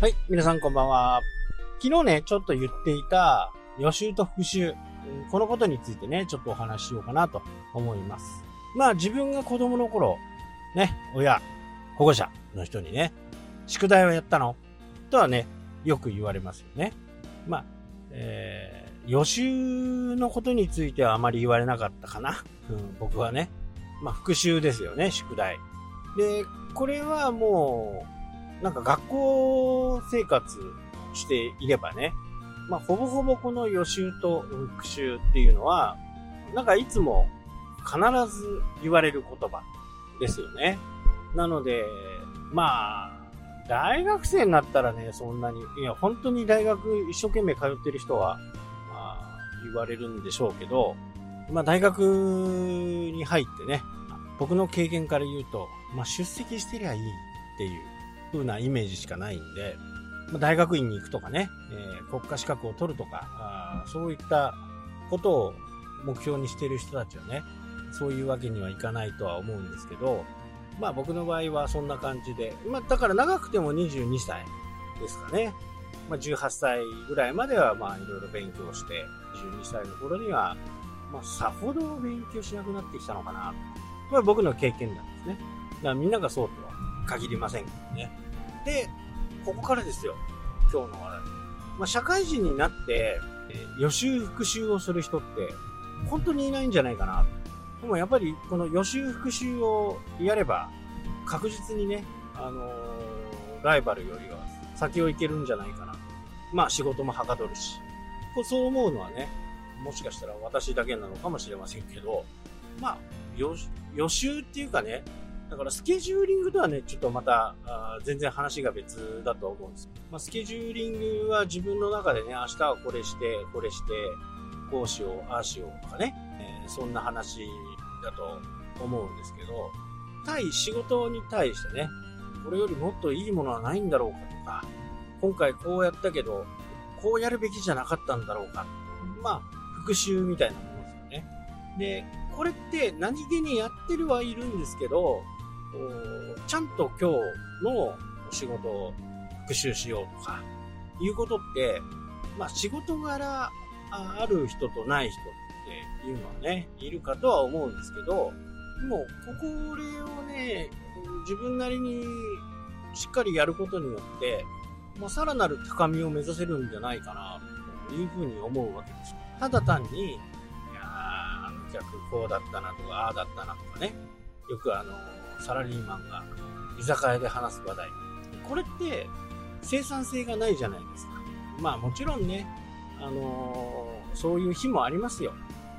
はい、皆さんこんばんは。昨日ね、ちょっと言っていた予習と復習、このことについてね、ちょっとお話ししようかなと思います。まあ自分が子供の頃、ね、親、保護者の人にね、宿題をやったの？とはね、よく言われますよね。まあ、えー、予習のことについてはあまり言われなかったかな。うん、僕はね。まあ復習ですよね、宿題。で、これはもう、なんか学校生活していればね、まあ、ほぼほぼこの予習と復習っていうのは、なんかいつも必ず言われる言葉ですよね。なので、まあ、大学生になったらね、そんなに、いや、本当に大学一生懸命通ってる人は、まあ、言われるんでしょうけど、まあ、大学に入ってね、僕の経験から言うと、まあ、出席してりゃいいっていう風なイメージしかないんで、ま大学院に行くとかね、えー、国家資格を取るとかあ、そういったことを目標にしている人たちはね、そういうわけにはいかないとは思うんですけど、まあ僕の場合はそんな感じで、まあだから長くても22歳ですかね。まあ18歳ぐらいまではまあいろいろ勉強して、22歳の頃には、まあさほど勉強しなくなってきたのかな。これは僕の経験なんですね。だからみんながそうとは限りませんけどね。で、ここからですよ。今日の話題。まあ、社会人になって、予習復習をする人って、本当にいないんじゃないかな。でもやっぱり、この予習復習をやれば、確実にね、あのー、ライバルよりは先を行けるんじゃないかな。まあ仕事もはかどるし。こうそう思うのはね、もしかしたら私だけなのかもしれませんけど、まあ、予習っていうかね、だからスケジューリングとはね、ちょっとまた、あ全然話が別だと思うんです。まあ、スケジューリングは自分の中でね、明日はこれして、これして、こうしよう、ああしようとかね、えー、そんな話だと思うんですけど、対仕事に対してね、これよりもっといいものはないんだろうかとか、今回こうやったけど、こうやるべきじゃなかったんだろうか。まあ、復習みたいなものですよね。で、これって何気にやってるはいるんですけど、ちゃんと今日のお仕事を復習しようとか、いうことって、まあ仕事柄ある人とない人っていうのはね、いるかとは思うんですけど、でも、これをね、自分なりにしっかりやることによって、まあ、さらなる高みを目指せるんじゃないかな、というふうに思うわけです。ただ単に、いやあの客こうだったなとか、ああだったなとかね、よくあの、サラリーマンが居酒屋で話す話題。これって生産性がないじゃないですか。まあもちろんね、あのー、そういう日もありますよ。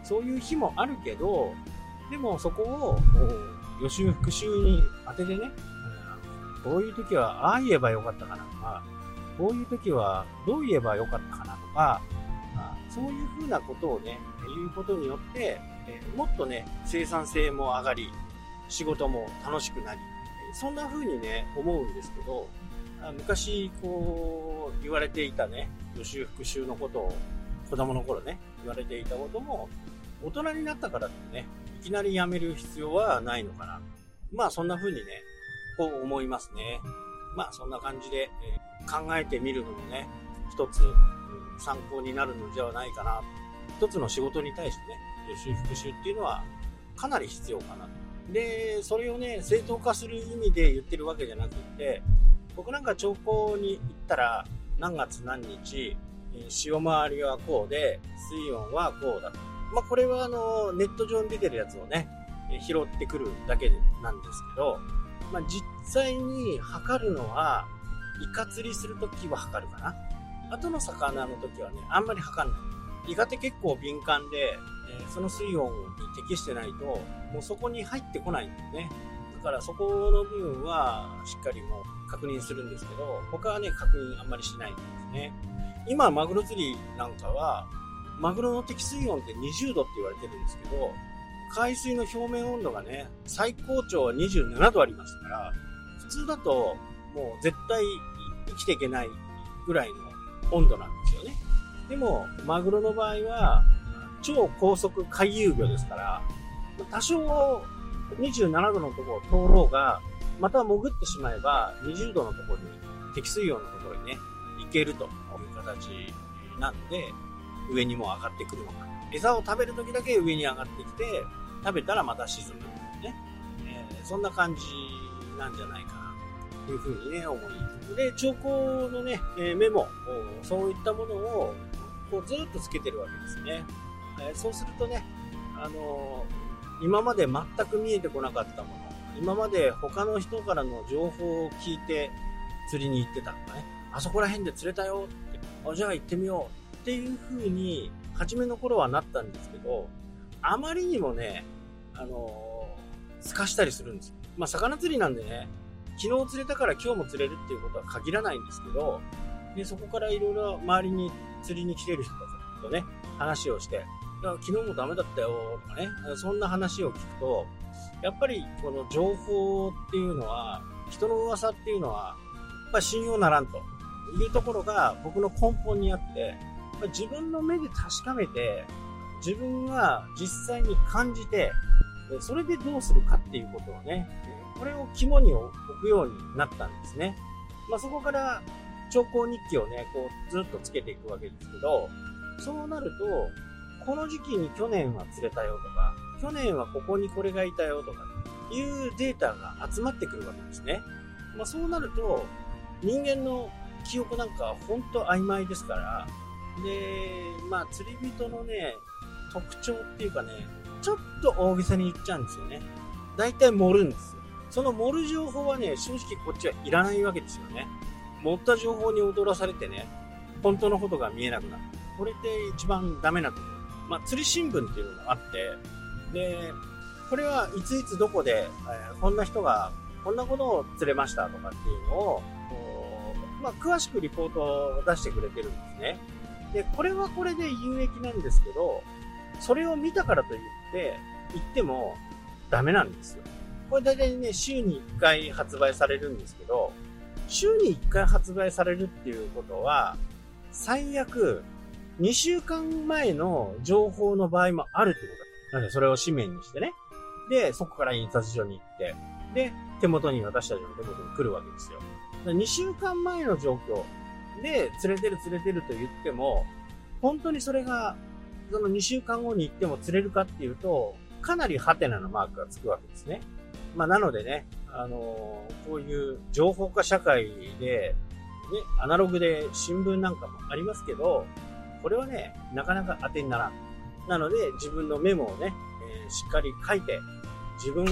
そういう日もあるけど、でもそこを予習復習に当ててね、こういう時はああ言えばよかったかなとか、こういう時はどう言えばよかったかなとか、そういうふうなことをね、言うことによって、もっとね、生産性も上がり、仕事も楽しくなり、そんな風にね、思うんですけど、昔、こう、言われていたね、予習復習のことを、子供の頃ね、言われていたことも、大人になったからってね、いきなりやめる必要はないのかな。まあ、そんな風にね、こう思いますね。まあ、そんな感じで、え、考えてみるのもね、一つ、参考になるのではないかな。一つの仕事に対してね、予習復習っていうのは、かなり必要かなと。で、それをね、正当化する意味で言ってるわけじゃなくって、僕なんか兆候に行ったら、何月何日、潮回りはこうで、水温はこうだと。まあ、これはあの、ネット上に出てるやつをね、拾ってくるだけなんですけど、まあ、実際に測るのは、イカ釣りするときは測るかな。後の魚の時はね、あんまり測んない。イカって結構敏感で、え、その水温に適してないと、もうそこに入ってこないんだよね。だからそこの部分はしっかりもう確認するんですけど、他はね、確認あんまりしないんですね。今、マグロ釣りなんかは、マグロの適水温って20度って言われてるんですけど、海水の表面温度がね、最高潮は27度ありますから、普通だともう絶対生きていけないぐらいの温度なんですよね。でも、マグロの場合は、超高速回遊魚ですから、多少27度のところを通ろうが、また潜ってしまえば20度のところに、適水温のところにね、けるという形なんで、上にも上がってくるのか。餌を食べる時だけ上に上がってきて、食べたらまた沈む。ね。えー、そんな感じなんじゃないかな、というふうにね、思います。で、兆候のね、えメモ、そういったものを、こうずっとつけてるわけですね。えー、そうするとね、あのー、今まで全く見えてこなかったもの、今まで他の人からの情報を聞いて釣りに行ってたのがね、あそこら辺で釣れたよ。って、あ、じゃあ行ってみよう。っていう風に、初めの頃はなったんですけど、あまりにもね、あの、透かしたりするんですよ。まあ、魚釣りなんでね、昨日釣れたから今日も釣れるっていうことは限らないんですけど、で、そこからいろいろ周りに釣りに来てる人たちとね、話をして、昨日もダメだったよ、とかね、そんな話を聞くと、やっぱりこの情報っていうのは、人の噂っていうのは、やっぱ信用ならんというところが僕の根本にあって、自分の目で確かめて、自分が実際に感じて、それでどうするかっていうことをね、これを肝に置くようになったんですね。まあ、そこから兆候日記をね、こうずっとつけていくわけですけど、そうなると、この時期に去年は釣れたよとか、去年はここにこれがいたよとか、いうデータが集まってくるわけですね。まあ、そうなると、人間の記憶なんか本当曖昧ですから、で、まあ、釣り人のね、特徴っていうかね、ちょっと大げさに言っちゃうんですよね。大体盛るんですよ。その盛る情報はね、正直こっちはいらないわけですよね。盛った情報に踊らされてね、本当のことが見えなくなる。これって一番ダメなところ。まあ、釣り新聞っていうのがあって、で、これはいついつどこで、えー、こんな人がこんなことを釣れましたとかっていうのを、まあ、詳しくリポートを出してくれてるんですね。で、これはこれで有益なんですけど、それを見たからといって、言ってもダメなんですよ。これ大体ね、週に1回発売されるんですけど、週に1回発売されるっていうことは、最悪、2週間前の情報の場合もあるってことなんで、それを紙面にしてね。で、そこから印刷所に行って、で、手元に私たちの手元に来るわけですよ。2週間前の状況で、釣れてる釣れてると言っても、本当にそれが、その2週間後に行っても釣れるかっていうと、かなりハテナのマークがつくわけですね。まあ、なのでね、あのー、こういう情報化社会で、ね、アナログで新聞なんかもありますけど、これはね、なかなか当てにならん。なので、自分のメモをね、えー、しっかり書いて、自分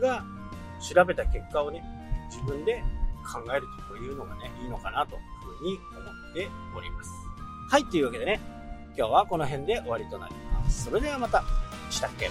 が調べた結果をね、自分で考えるというのがね、いいのかなというふうに思っております。はい、というわけでね、今日はこの辺で終わりとなります。それではまた、したっけ？